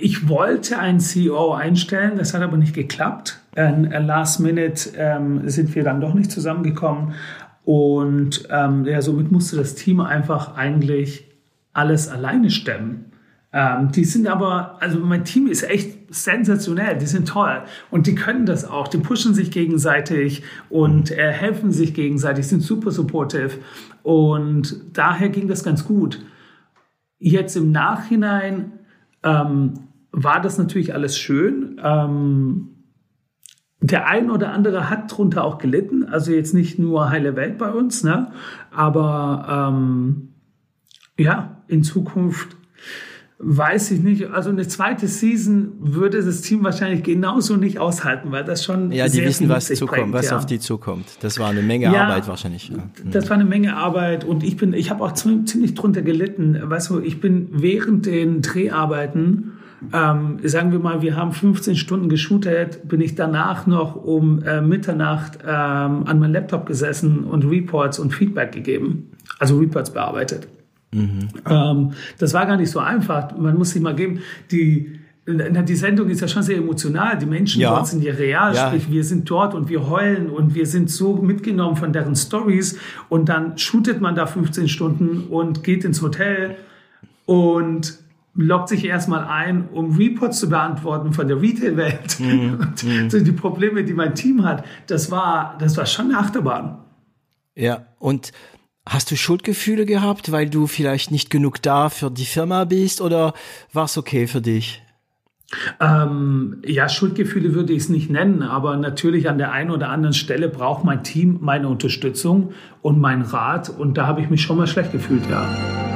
Ich wollte einen CEO einstellen, das hat aber nicht geklappt. And last minute ähm, sind wir dann doch nicht zusammengekommen. Und ähm, ja, somit musste das Team einfach eigentlich alles alleine stemmen. Ähm, die sind aber, also mein Team ist echt sensationell, die sind toll und die können das auch, die pushen sich gegenseitig und äh, helfen sich gegenseitig, sind super supportive und daher ging das ganz gut. Jetzt im Nachhinein ähm, war das natürlich alles schön. Ähm, der ein oder andere hat drunter auch gelitten, also jetzt nicht nur heile Welt bei uns, ne? aber ähm, ja, in Zukunft weiß ich nicht. Also eine zweite Season würde das Team wahrscheinlich genauso nicht aushalten, weil das schon ja, die wissen, was zukommt, bringt, was ja. auf die zukommt. Das war eine Menge ja, Arbeit wahrscheinlich. Ja. Das war eine Menge Arbeit und ich bin, ich habe auch ziemlich drunter gelitten. Weißt du, ich bin während den Dreharbeiten ähm, sagen wir mal, wir haben 15 Stunden geshootet, bin ich danach noch um äh, Mitternacht ähm, an meinem Laptop gesessen und Reports und Feedback gegeben, also Reports bearbeitet. Mhm. Ähm, das war gar nicht so einfach. Man muss sich mal geben, die, die Sendung ist ja schon sehr emotional. Die Menschen ja. dort sind ja real, ja. sprich, wir sind dort und wir heulen und wir sind so mitgenommen von deren Stories und dann shootet man da 15 Stunden und geht ins Hotel und loggt sich erstmal ein, um Reports zu beantworten von der Retail-Welt. Mm, und mm. die Probleme, die mein Team hat, das war, das war schon eine Achterbahn. Ja, und hast du Schuldgefühle gehabt, weil du vielleicht nicht genug da für die Firma bist oder war es okay für dich? Ähm, ja, Schuldgefühle würde ich es nicht nennen, aber natürlich an der einen oder anderen Stelle braucht mein Team meine Unterstützung und meinen Rat und da habe ich mich schon mal schlecht gefühlt, ja.